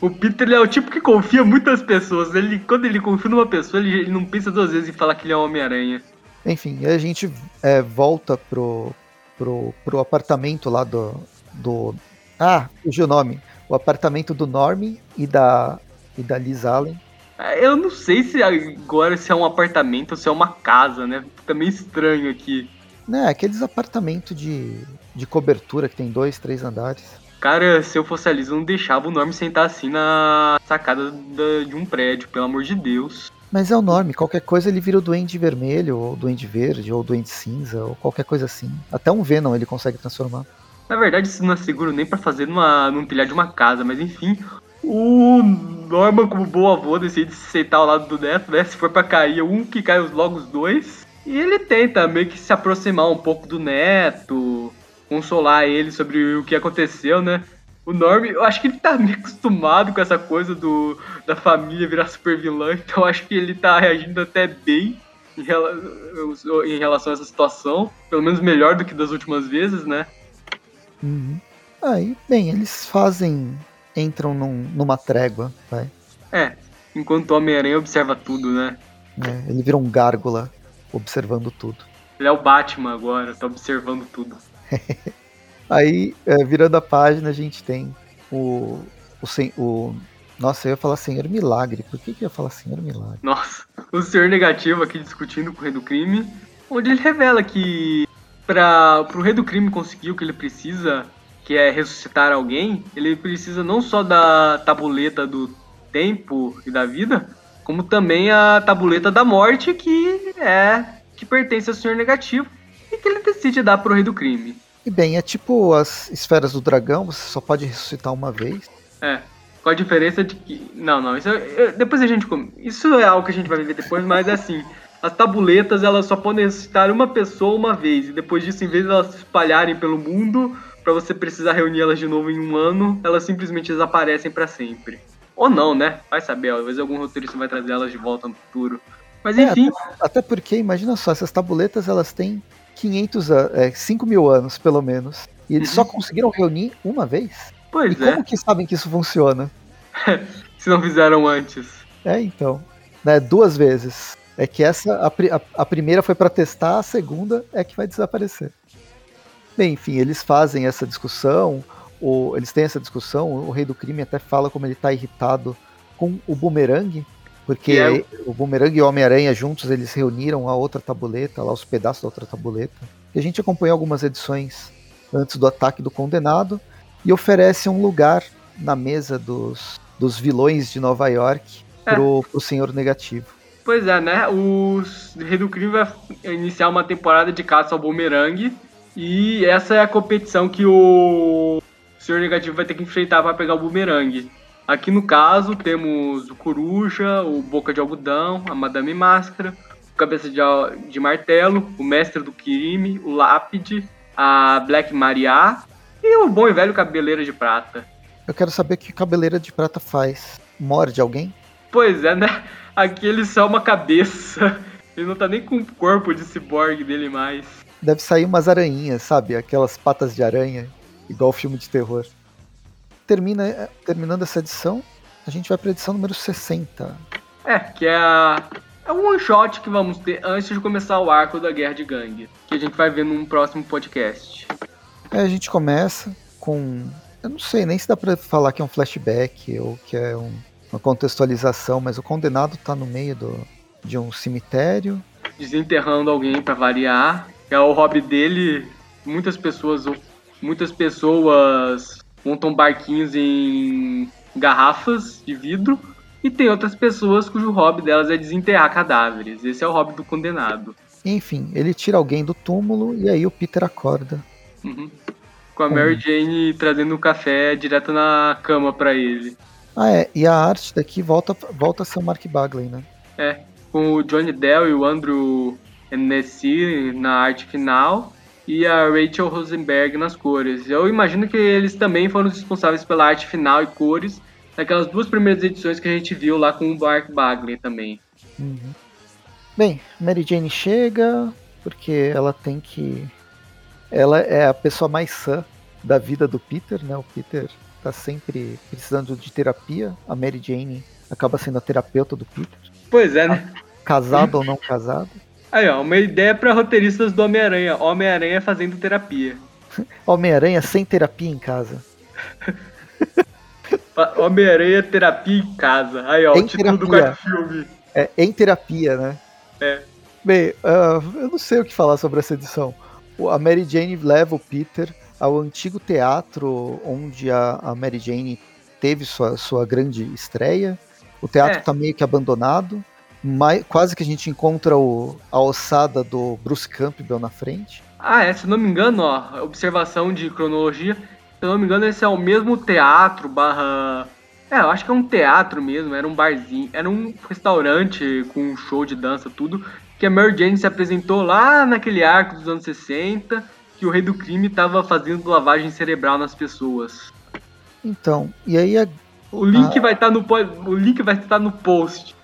o Peter é o tipo que confia muito nas pessoas. Ele, quando ele confia numa pessoa, ele, ele não pensa duas vezes em falar que ele é um Homem-Aranha.
Enfim, a gente é, volta pro, pro, pro apartamento lá do, do. Ah, fugiu o nome. O apartamento do Norm e da, e da Liz Allen.
É, eu não sei se agora se é um apartamento ou se é uma casa, né? Fica meio estranho aqui.
Né, aqueles apartamentos de, de cobertura que tem dois, três andares.
Cara, se eu fosse a eu não deixava o Norm sentar assim na sacada de um prédio, pelo amor de Deus.
Mas é o Norm, qualquer coisa ele vira o Duende Vermelho, ou Duende Verde, ou Duende Cinza, ou qualquer coisa assim. Até um Venom ele consegue transformar.
Na verdade, isso não é seguro nem para fazer numa, num telhado de uma casa, mas enfim. O Norman, como bom avô, decide se sentar ao lado do neto, né? Se for para cair um, que cai logo os dois. E ele tenta meio que se aproximar um pouco do neto, consolar ele sobre o que aconteceu, né? O Norm, eu acho que ele tá meio acostumado com essa coisa do, da família virar super vilã, então acho que ele tá reagindo até bem em, rela em relação a essa situação. Pelo menos melhor do que das últimas vezes, né?
Uhum. Aí, bem, eles fazem. entram num, numa trégua, vai.
É, enquanto o Homem-Aranha observa tudo, né?
É, ele vira um gárgula observando tudo.
Ele é o Batman agora, tá observando tudo.
Aí, é, virando a página, a gente tem o, o, o. Nossa, eu ia falar Senhor Milagre. Por que, que eu ia falar Senhor Milagre?
Nossa, o Senhor Negativo aqui discutindo com o Rei do Crime, onde ele revela que para o Rei do Crime conseguir o que ele precisa, que é ressuscitar alguém, ele precisa não só da tabuleta do tempo e da vida, como também a tabuleta da morte, que é que pertence ao Senhor Negativo que ele decide dar pro Rei do Crime.
E bem, é tipo as esferas do dragão, você só pode ressuscitar uma vez.
É. Com a diferença de que. Não, não, isso é... depois a gente. Isso é algo que a gente vai viver depois, mas é assim. As tabuletas elas só podem ressuscitar uma pessoa uma vez. E depois disso, em vez de elas se espalharem pelo mundo, para você precisar reunir elas de novo em um ano, elas simplesmente desaparecem para sempre. Ou não, né? Vai saber, ó, vezes algum roteirista vai trazer elas de volta no futuro. Mas é, enfim.
É, até, até, porque, imagina só, essas tabuletas elas têm 500, é, 5 mil anos, pelo menos. E eles uhum. só conseguiram reunir uma vez?
Pois
e
é.
como que sabem que isso funciona?
Se não fizeram antes.
É, então. Né, duas vezes. É que essa, a, a, a primeira foi para testar, a segunda é que vai desaparecer. Bem, enfim, eles fazem essa discussão, ou eles têm essa discussão, o Rei do Crime até fala como ele tá irritado com o Boomerang, porque o Boomerang e o Homem-Aranha juntos, eles reuniram a outra tabuleta, lá os pedaços da outra tabuleta. E a gente acompanhou algumas edições antes do ataque do Condenado e oferece um lugar na mesa dos, dos vilões de Nova York é. pro, pro Senhor Negativo.
Pois é, né? O Rei do Crime vai iniciar uma temporada de caça ao Boomerang e essa é a competição que o Senhor Negativo vai ter que enfrentar para pegar o Boomerang. Aqui no caso temos o Coruja, o Boca de Algodão, a Madame Máscara, o Cabeça de, de Martelo, o Mestre do Crime, o Lápide, a Black Maria e o bom e velho Cabeleira de Prata.
Eu quero saber o que Cabeleira de Prata faz. Morde alguém?
Pois é, né? Aqui ele só é uma cabeça. Ele não tá nem com o corpo de ciborgue dele mais.
Deve sair umas aranhinhas, sabe? Aquelas patas de aranha, igual filme de terror termina, é, terminando essa edição, a gente vai para a edição número 60.
É, que é a é um one shot que vamos ter antes de começar o arco da Guerra de Gangue, que a gente vai ver num próximo podcast.
É, a gente começa com. Eu não sei nem se dá pra falar que é um flashback ou que é um, uma contextualização, mas o condenado tá no meio do, de um cemitério.
Desenterrando alguém para variar. É o hobby dele. Muitas pessoas. Muitas pessoas montam barquinhos em garrafas de vidro E tem outras pessoas cujo hobby delas é desenterrar cadáveres. Esse é o hobby do condenado.
Enfim, ele tira alguém do túmulo e aí o Peter acorda.
Uhum. Com a Mary Jane trazendo o café direto na cama para ele.
Ah, é. E a arte daqui volta, volta a ser o Mark Bagley, né?
É. Com o Johnny Dell e o Andrew Nessie na arte final e a Rachel Rosenberg nas cores. Eu imagino que eles também foram os responsáveis pela arte final e cores daquelas duas primeiras edições que a gente viu lá com o Mark Bagley também.
Uhum. Bem, Mary Jane chega porque ela tem que. Ela é a pessoa mais sã da vida do Peter, né? O Peter tá sempre precisando de terapia. A Mary Jane acaba sendo a terapeuta do Peter.
Pois é, né?
Casado ou não casado.
Aí, ó, uma ideia para roteiristas do Homem-Aranha. Homem-Aranha fazendo terapia.
Homem-Aranha sem terapia em casa.
Homem-Aranha terapia em casa. Aí, ó, em o título terapia. do quarto filme.
É, em terapia, né?
É.
Bem, uh, eu não sei o que falar sobre essa edição. A Mary Jane leva o Peter ao antigo teatro onde a, a Mary Jane teve sua, sua grande estreia. O teatro está é. meio que abandonado. Mais, quase que a gente encontra o, a ossada do Bruce Campbell na frente.
Ah, é, se não me engano, ó, observação de cronologia, se não me engano, esse é o mesmo teatro barra. É, eu acho que é um teatro mesmo, era um barzinho, era um restaurante com um show de dança, tudo, que a Mary Jane se apresentou lá naquele arco dos anos 60, que o rei do crime estava fazendo lavagem cerebral nas pessoas.
Então, e aí a...
o link a... vai estar tá no o link vai estar no post.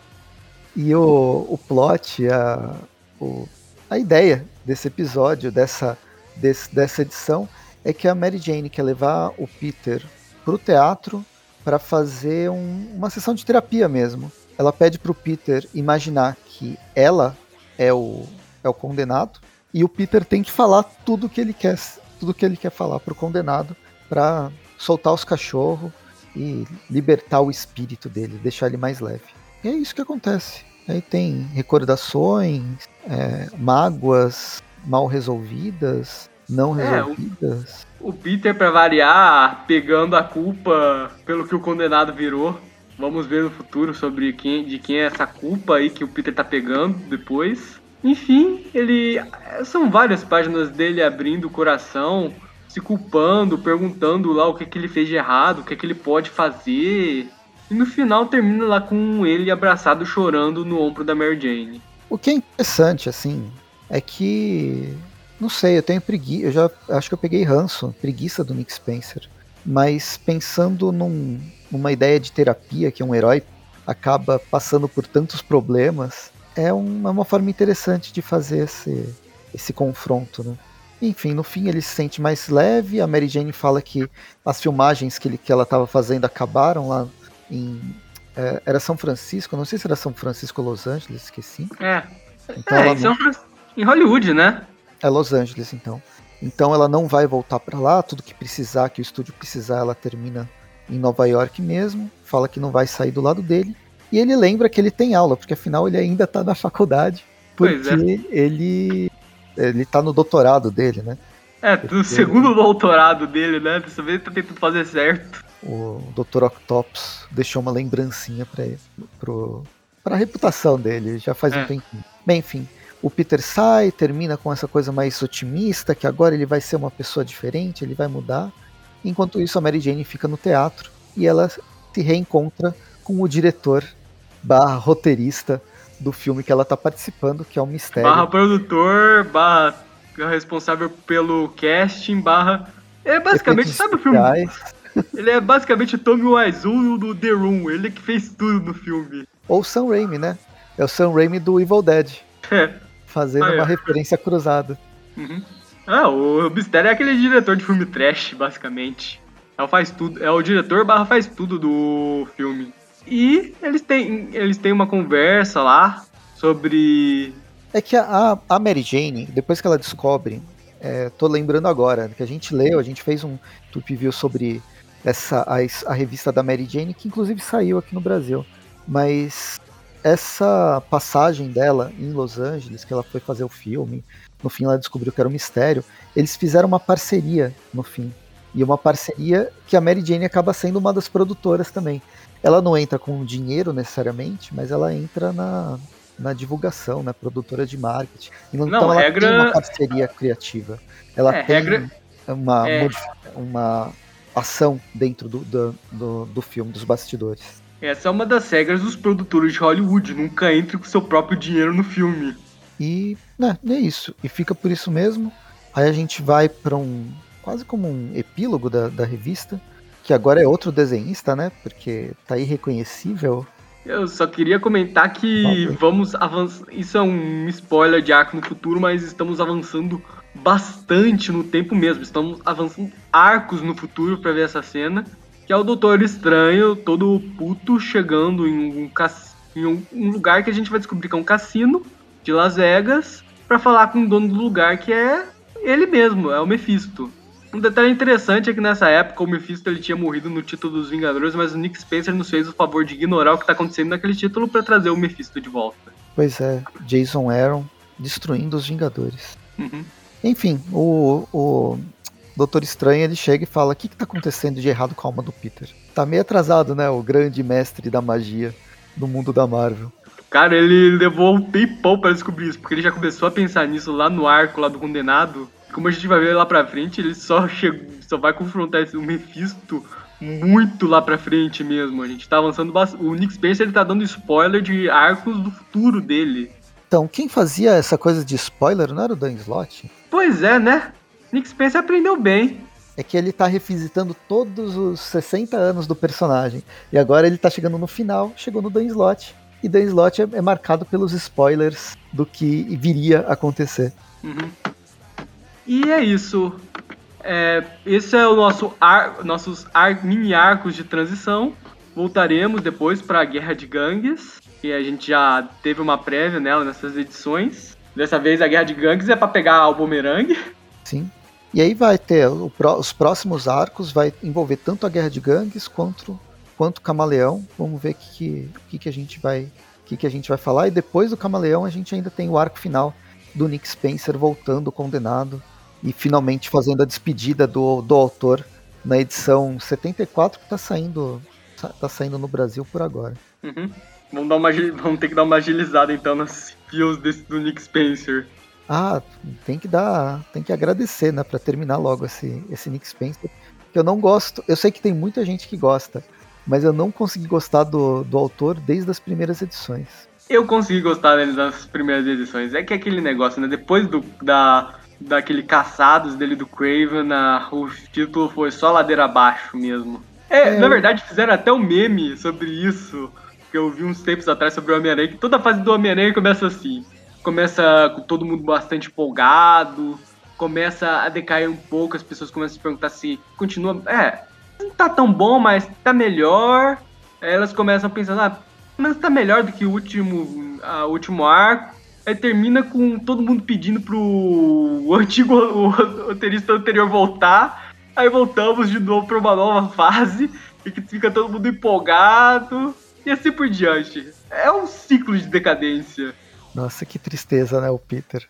E o, o plot, a, o, a ideia desse episódio, dessa, desse, dessa edição, é que a Mary Jane quer levar o Peter pro teatro para fazer um, uma sessão de terapia mesmo. Ela pede pro Peter imaginar que ela é o, é o condenado e o Peter tem que falar tudo que ele quer, tudo que ele quer falar pro condenado para soltar os cachorros e libertar o espírito dele, deixar ele mais leve. E é isso que acontece. Aí tem recordações, é, mágoas mal resolvidas, não é, resolvidas.
O, o Peter, para variar, pegando a culpa pelo que o condenado virou. Vamos ver no futuro sobre quem, de quem é essa culpa aí que o Peter tá pegando depois. Enfim, ele. São várias páginas dele abrindo o coração, se culpando, perguntando lá o que, que ele fez de errado, o que, que ele pode fazer. E no final termina lá com ele abraçado chorando no ombro da Mary Jane.
O que é interessante, assim, é que. Não sei, eu tenho preguiça. Eu já acho que eu peguei ranço, preguiça do Nick Spencer. Mas pensando num, numa ideia de terapia que um herói acaba passando por tantos problemas, é uma, uma forma interessante de fazer esse, esse confronto, né? Enfim, no fim ele se sente mais leve. A Mary Jane fala que as filmagens que, ele, que ela estava fazendo acabaram lá em. É, era São Francisco, não sei se era São Francisco ou Los Angeles, esqueci.
É. Então é, em, não... em Hollywood, né?
É Los Angeles, então. Então ela não vai voltar para lá, tudo que precisar, que o estúdio precisar, ela termina em Nova York mesmo. Fala que não vai sair do lado dele. E ele lembra que ele tem aula, porque afinal ele ainda tá na faculdade. Porque é. ele ele tá no doutorado dele, né?
É, no segundo doutorado dele, né? Dessa vez tá tentando fazer certo
o Dr. Octopus deixou uma lembrancinha para ele, pro, pra reputação dele, já faz é. um tempinho. Bem, enfim, o Peter sai, termina com essa coisa mais otimista, que agora ele vai ser uma pessoa diferente, ele vai mudar. Enquanto isso, a Mary Jane fica no teatro e ela se reencontra com o diretor barra roteirista do filme que ela está participando, que é o Mistério.
Barra produtor, barra responsável pelo casting, barra... É basicamente, sabe o filme? Ele é basicamente o Tommy Wiseau do The Room, ele que fez tudo no filme.
Ou o Sam Raimi, né? É o Sam Raimi do Evil Dead. É. Fazendo ah, é. uma referência cruzada.
Uhum. Ah, o Mistério é aquele diretor de filme trash, basicamente. É o faz tudo, é o diretor barra faz tudo do filme. E eles têm, eles têm uma conversa lá sobre.
É que a, a Mary Jane, depois que ela descobre, é, tô lembrando agora, que a gente leu, a gente fez um tup view sobre essa a, a revista da Mary Jane, que inclusive saiu aqui no Brasil. Mas essa passagem dela em Los Angeles, que ela foi fazer o filme, no fim ela descobriu que era um mistério, eles fizeram uma parceria no fim. E uma parceria que a Mary Jane acaba sendo uma das produtoras também. ela não entra com dinheiro necessariamente, mas ela entra na, na divulgação, na produtora de marketing. Então
Não,
ela
regra-
tem uma parceria criativa. Ela
É,
tem
regra-
uma,
é.
uma ação dentro do, do, do, do filme, dos bastidores.
Essa é uma das regras dos produtores de Hollywood. Nunca entre com seu próprio dinheiro no filme.
E né, é isso. E fica por isso mesmo. Aí a gente vai para um. quase como um epílogo da, da revista. Que agora é outro desenhista, né? Porque tá irreconhecível.
Eu só queria comentar que vamos avançar. Isso é um spoiler de arco no futuro, mas estamos avançando bastante no tempo mesmo. Estamos avançando arcos no futuro pra ver essa cena. Que é o Doutor Estranho, todo puto, chegando em um, cass... em um- lugar que a gente vai descobrir que é um cassino de Las Vegas, pra falar com o dono do lugar, que é ele mesmo, é o Mephisto. Um detalhe interessante é que nessa época o Mephisto ele tinha morrido no título dos Vingadores, mas o Nick Spencer nos fez o favor de ignorar o que tá acontecendo naquele título pra trazer o Mephisto de volta.
Pois é, Jason Aaron destruindo os Vingadores.
Uhum.
Enfim, o, o Doutor Estranho ele chega e fala: O que, que tá acontecendo de errado com a alma do Peter? Tá meio atrasado, né? O grande mestre da magia do mundo da Marvel.
Cara, ele levou um tempão pra descobrir isso, porque ele já começou a pensar nisso lá no arco lá do Condenado. Como a gente vai ver lá pra frente, ele só, chegou, só vai confrontar esse, o Mephisto muito lá pra frente mesmo. A gente tá avançando bastante. O Nick Spencer ele tá dando spoiler de arcos do futuro dele.
Então, quem fazia essa coisa de spoiler não era o Dan Slott?
Pois é, né? Nick Spencer aprendeu bem.
É que ele tá revisitando todos os 60 anos do personagem. E agora ele tá chegando no final, chegou no Dan Slott. E Dan Slott é, é marcado pelos spoilers do que viria a acontecer.
Uhum. E é isso. É, esse é o nosso ar, nossos ar- mini arcos de transição. Voltaremos depois para a Guerra de Gangues, que a gente já teve uma prévia nela nessas edições. Dessa vez a Guerra de Gangues é para pegar o bumerangue.
Sim. E aí vai ter o os próximos arcos, vai envolver tanto a Guerra de Gangues quanto, quanto o Camaleão. Vamos ver o que, que, que, a gente vai que, que a gente vai falar. E depois do Camaleão a gente ainda tem o arco final do Nick Spencer voltando condenado e finalmente fazendo a despedida do, do autor na edição 74 que está saindo tá saindo no Brasil por agora.
Uhum. Vamos, dar uma, vamos ter que dar uma agilizada então nos fios desse, do Nick Spencer.
Ah, tem que dar, tem que agradecer, né, para terminar logo esse, esse Nick Spencer. Que eu não gosto, eu sei que tem muita gente que gosta, mas eu não consegui gostar do, do autor desde as primeiras edições.
Eu consegui gostar dele nas primeiras edições. É que é aquele negócio, né? Depois do, da, daquele caçados dele do Craven, a- o título foi só ladeira abaixo mesmo. É,
É.
na verdade fizeram até um meme sobre isso, que eu vi uns tempos atrás sobre o Homem-Aranha, que toda fase do Homem-Aranha começa assim. Começa com todo mundo bastante empolgado, começa a decair um pouco, as pessoas começam a se perguntar se continua. É, não tá tão bom, mas tá melhor. Aí elas começam a pensar, ah, mas tá melhor do que o último, a último arco. Aí termina com todo mundo pedindo pro o antigo o roteirista anterior voltar. Aí voltamos de novo pra uma nova fase. E que fica todo mundo empolgado. E assim por diante. É um ciclo de decadência.
Nossa, que tristeza, né, o Peter.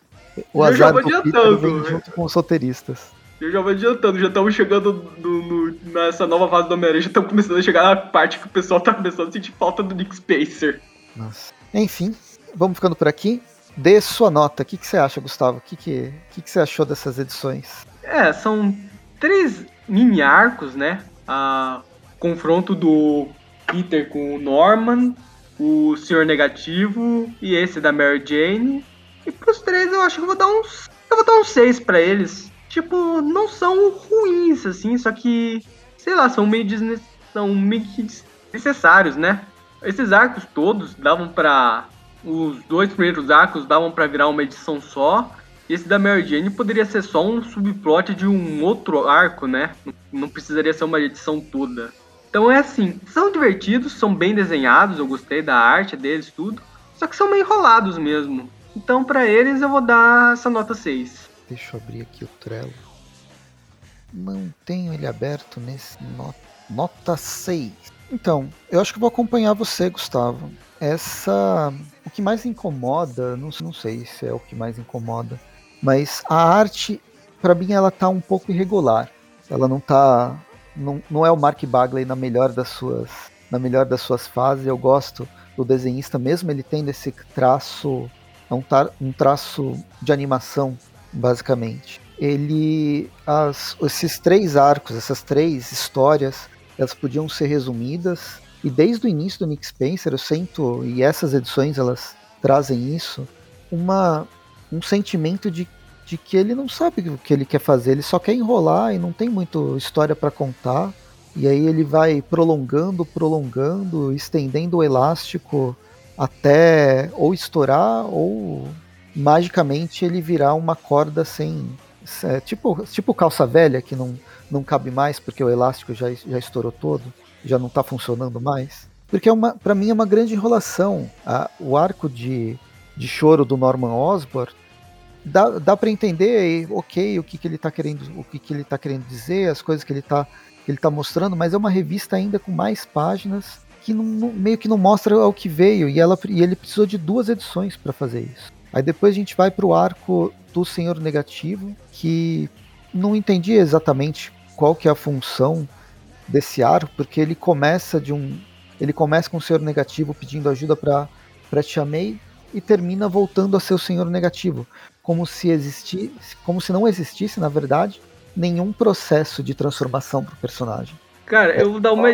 O
Eu já
azar
vou
do Peter vem
né?
junto com os roteiristas.
Eu já vou adiantando, já estamos chegando no- no- nessa nova fase do Homem-Aranha, já estamos começando a chegar na parte que o pessoal tá começando a sentir falta do Nick Spacer.
Nossa. Enfim, vamos ficando por aqui. Dê sua nota. O que, que você acha, Gustavo? O que, que, que, que você achou dessas edições?
É, são três mini arcos, né? A confronto do Peter com o Norman, o Senhor Negativo e esse da Mary Jane. E pros três eu acho que eu vou dar uns. Eu vou dar uns seis pra eles. Tipo, não são ruins, assim, só que. Sei lá, são meio desne... são meio que desnecessários, né? Esses arcos todos davam pra. Os dois primeiros arcos davam pra virar uma edição só. E esse da Mary Jane poderia ser só um subplot de um outro arco, né? Não precisaria ser uma edição toda. Então é assim, são divertidos, são bem desenhados, eu gostei da arte deles, tudo. Só que são meio enrolados mesmo. Então pra eles eu vou dar essa nota 6.
Deixa eu abrir aqui o Trello. Não tenho ele aberto nesse no- nota 6. Então, eu acho que vou acompanhar você, Gustavo. Essa. O que mais incomoda, não, não sei se é o que mais incomoda, mas a arte, pra mim, ela tá um pouco irregular. Ela não tá. Não, é o Mark Bagley na melhor das suas na melhor das suas fases. Eu gosto do desenhista, mesmo ele tendo esse traço, é um, um traço de animação, basicamente. Ele, as, esses três arcos, essas três histórias, elas podiam ser resumidas. E desde o início do Nick Spencer, eu sinto, e essas edições elas trazem isso, uma, um sentimento de, de que ele não sabe o que ele quer fazer, ele só quer enrolar e não tem muito história para contar. E aí ele vai prolongando, prolongando, estendendo o elástico até ou estourar ou magicamente ele virar uma corda sem. É, tipo, tipo calça velha que não, não cabe mais porque o elástico já, já estourou todo, já não está funcionando mais. Porque é para mim é uma grande enrolação. A, o arco de, de choro do Norman Osborn dá, dá para entender, ok, o que, que ele está querendo, o que, que ele tá querendo dizer, as coisas que ele está ele está mostrando, mas é uma revista ainda com mais páginas que não, meio que não mostra o que veio e, ela, e ele precisou de duas edições para fazer isso. Aí depois a gente vai para o arco do Senhor Negativo, que não entendi exatamente qual que é a função desse arco, porque ele começa de um ele começa com o Senhor Negativo pedindo ajuda para para Tia May e termina voltando a ser o Senhor Negativo, como se existisse, como se não existisse, na verdade, nenhum processo de transformação pro personagem.
Cara, eu vou dar uma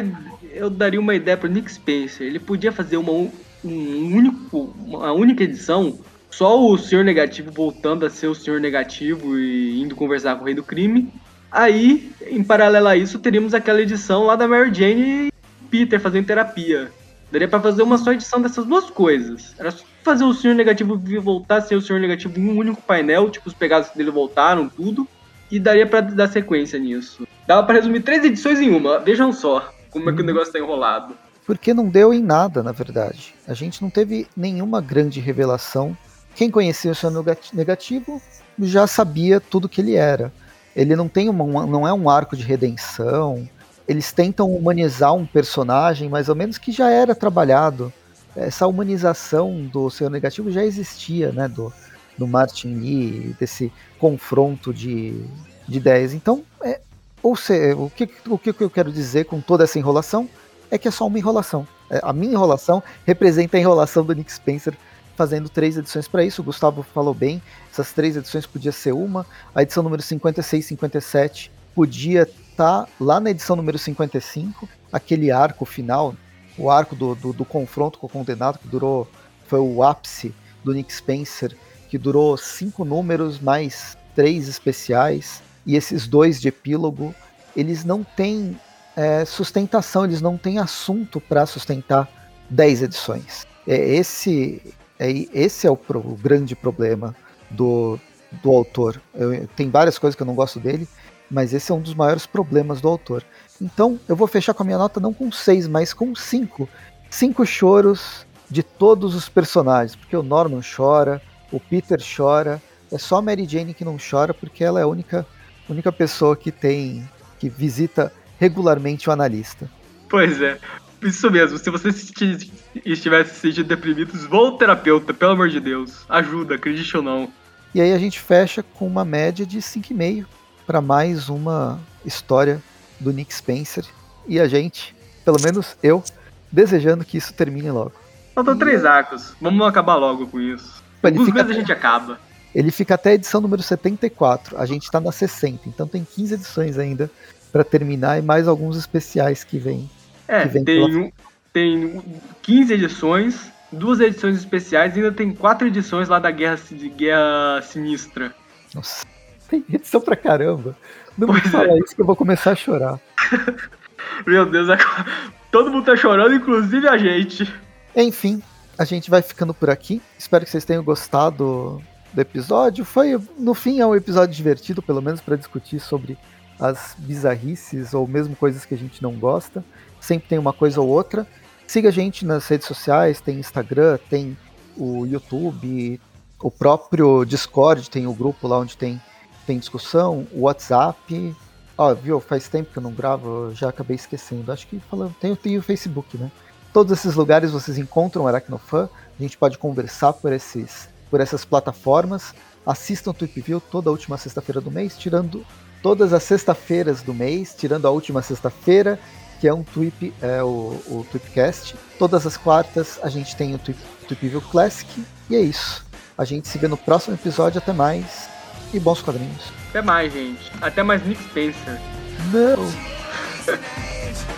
eu daria uma ideia pro Nick Spencer. Ele podia fazer uma um único uma única edição só o Senhor Negativo voltando a ser o Senhor Negativo e indo conversar com o Rei do Crime. Aí, em paralelo a isso, teríamos aquela edição lá da Mary Jane e Peter fazendo terapia. Daria para fazer uma só edição dessas duas coisas. Era fazer o Senhor Negativo voltar a ser o Senhor Negativo em um único painel, tipo, os pegados dele voltaram, tudo e daria para dar sequência nisso. Dava para resumir três edições em uma. Vejam só como é que o uhum. negócio tá enrolado.
Porque não deu em nada, na verdade. A gente não teve nenhuma grande revelação. Quem conhecia o seu negativo já sabia tudo que ele era. Ele não tem uma, não é um arco de redenção. Eles tentam humanizar um personagem, mais ou menos que já era trabalhado. Essa humanização do seu negativo já existia, né? Do, do Martin Lee, desse confronto de, de ideias. Então, é, ou seja, o que, o que eu quero dizer com toda essa enrolação é que é só uma enrolação. É, a minha enrolação representa a enrolação do Nick Spencer fazendo três edições para isso. O Gustavo falou bem, essas três edições podia ser uma. A edição número 56 e 57 podia estar tá lá na edição número 55, aquele arco final, o arco do, do, do confronto com o condenado, que durou, foi o ápice do Nick Spencer que durou cinco números mais três especiais e esses dois de epílogo, eles não têm é, sustentação, eles não têm assunto para sustentar dez edições. É, esse, é, esse é o, pro, o grande problema do, do autor. Eu, tem várias coisas que eu não gosto dele, mas esse é um dos maiores problemas do autor. Então eu vou fechar com a minha nota não com seis, mas com cinco. Cinco choros de todos os personagens, porque o Norman chora, o Peter chora. É só a Mary Jane que não chora porque ela é a única, única pessoa que tem que visita regularmente o analista.
Pois é, isso mesmo. Se você estivesse se sentindo deprimido, vá ao terapeuta, pelo amor de Deus. Ajuda, acredite ou não.
E aí a gente fecha com uma média de 5,5 para mais uma história do Nick Spencer. E a gente, pelo menos eu, desejando que isso termine logo.
Faltam três arcos. Vamos acabar logo com isso. Ele meses até, a gente acaba.
Ele fica até a edição número 74. A gente tá na 60, então tem 15 edições ainda para terminar e mais alguns especiais que vem.
É,
que vem
tem, um, tem 15 edições, duas edições especiais e ainda tem quatro edições lá da Guerra, de Guerra Sinistra.
Nossa, tem edição pra caramba. Não pois me fala é. isso que eu vou começar a chorar.
Meu Deus, todo mundo tá chorando, inclusive a gente.
Enfim, a gente vai ficando por aqui. Espero que vocês tenham gostado do episódio. Foi, no fim, é um episódio divertido, pelo menos para discutir sobre as bizarrices ou mesmo coisas que a gente não gosta. Sempre tem uma coisa ou outra. Siga a gente nas redes sociais, tem Instagram, tem o YouTube, o próprio Discord, tem o grupo lá onde tem, tem discussão, WhatsApp. Ó, viu, faz tempo que eu não gravo, eu já acabei esquecendo. Acho que falando, tem, tem o Facebook, né? Todos esses lugares vocês encontram Aracnofan, a gente pode conversar por, esses, por essas plataformas. Assistam o Tweep View toda última sexta-feira do mês, tirando todas as sextas-feiras do mês, tirando a última sexta-feira, que é um Tweep, é o, o Tweepcast. Todas as quartas a gente tem o Tweep, Tweep View Classic, e é isso. A gente se vê no próximo episódio, até mais e bons quadrinhos.
Até mais, gente. Até mais Nick Spencer.
Não.